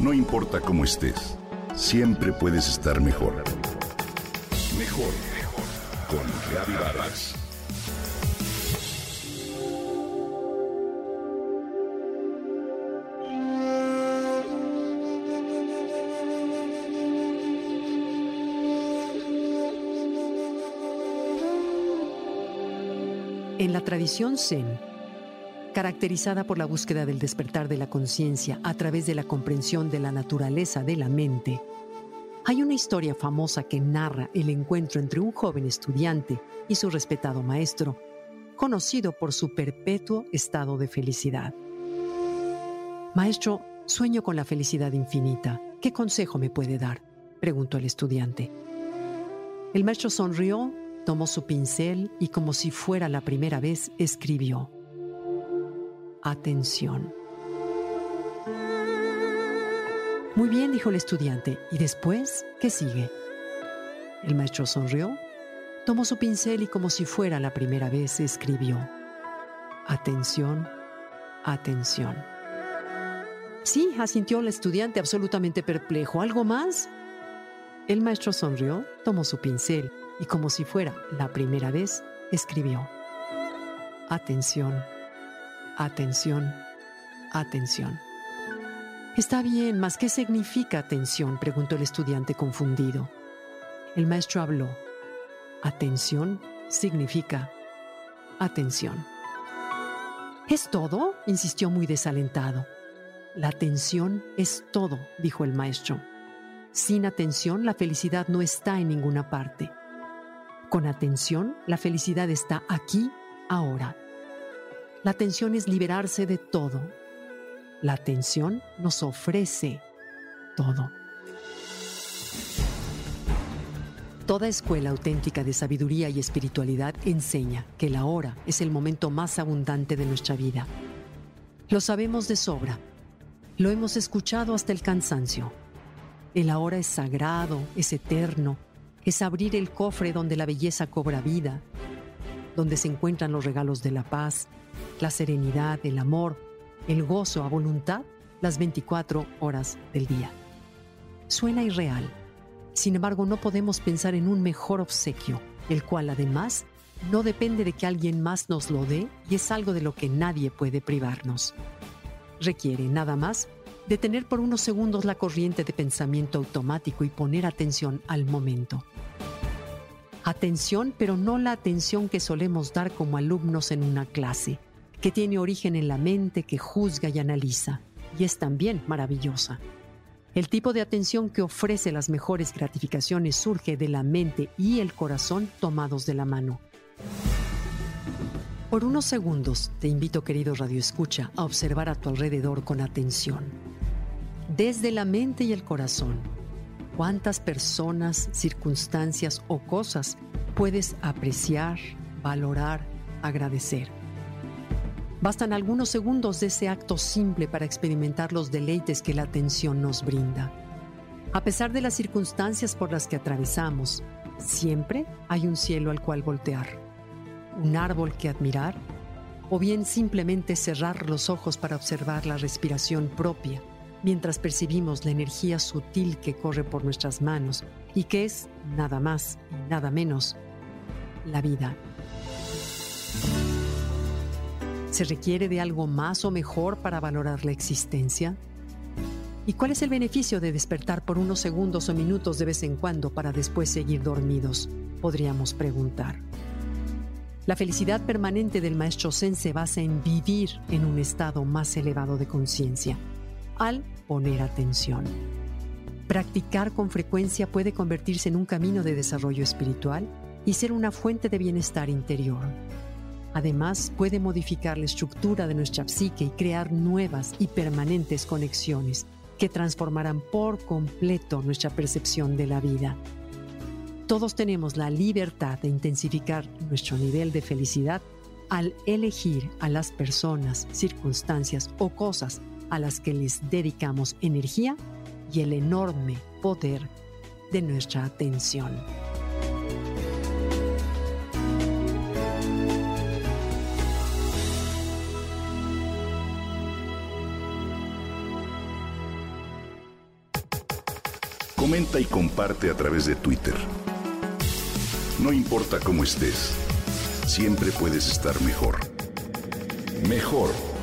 No importa cómo estés, siempre puedes estar mejor. Mejor, mejor. Con Reavivadas. En la tradición Zen, caracterizada por la búsqueda del despertar de la conciencia a través de la comprensión de la naturaleza de la mente, hay una historia famosa que narra el encuentro entre un joven estudiante y su respetado maestro, conocido por su perpetuo estado de felicidad. Maestro, sueño con la felicidad infinita. ¿Qué consejo me puede dar? preguntó el estudiante. El maestro sonrió Tomó su pincel y como si fuera la primera vez escribió, Atención. Muy bien, dijo el estudiante. ¿Y después qué sigue? El maestro sonrió, tomó su pincel y como si fuera la primera vez escribió, Atención, atención. Sí, asintió el estudiante absolutamente perplejo. ¿Algo más? El maestro sonrió, tomó su pincel y como si fuera la primera vez, escribió, Atención, atención, atención. Está bien, mas ¿qué significa atención? preguntó el estudiante confundido. El maestro habló. Atención significa atención. ¿Es todo? insistió muy desalentado. La atención es todo, dijo el maestro. Sin atención, la felicidad no está en ninguna parte. Con atención, la felicidad está aquí, ahora. La atención es liberarse de todo. La atención nos ofrece todo. Toda escuela auténtica de sabiduría y espiritualidad enseña que la hora es el momento más abundante de nuestra vida. Lo sabemos de sobra. Lo hemos escuchado hasta el cansancio. El ahora es sagrado, es eterno, es abrir el cofre donde la belleza cobra vida, donde se encuentran los regalos de la paz, la serenidad, el amor, el gozo a voluntad las 24 horas del día. Suena irreal. Sin embargo, no podemos pensar en un mejor obsequio, el cual además no depende de que alguien más nos lo dé y es algo de lo que nadie puede privarnos. Requiere nada más detener por unos segundos la corriente de pensamiento automático y poner atención al momento. Atención, pero no la atención que solemos dar como alumnos en una clase, que tiene origen en la mente que juzga y analiza, y es también maravillosa. El tipo de atención que ofrece las mejores gratificaciones surge de la mente y el corazón tomados de la mano. Por unos segundos te invito, querido Radio Escucha, a observar a tu alrededor con atención desde la mente y el corazón. ¿Cuántas personas, circunstancias o cosas puedes apreciar, valorar, agradecer? Bastan algunos segundos de ese acto simple para experimentar los deleites que la atención nos brinda. A pesar de las circunstancias por las que atravesamos, siempre hay un cielo al cual voltear, un árbol que admirar, o bien simplemente cerrar los ojos para observar la respiración propia mientras percibimos la energía sutil que corre por nuestras manos y que es nada más y nada menos la vida. ¿Se requiere de algo más o mejor para valorar la existencia? ¿Y cuál es el beneficio de despertar por unos segundos o minutos de vez en cuando para después seguir dormidos? Podríamos preguntar. La felicidad permanente del maestro Zen se basa en vivir en un estado más elevado de conciencia al poner atención. Practicar con frecuencia puede convertirse en un camino de desarrollo espiritual y ser una fuente de bienestar interior. Además, puede modificar la estructura de nuestra psique y crear nuevas y permanentes conexiones que transformarán por completo nuestra percepción de la vida. Todos tenemos la libertad de intensificar nuestro nivel de felicidad al elegir a las personas, circunstancias o cosas a las que les dedicamos energía y el enorme poder de nuestra atención. Comenta y comparte a través de Twitter. No importa cómo estés, siempre puedes estar mejor. Mejor,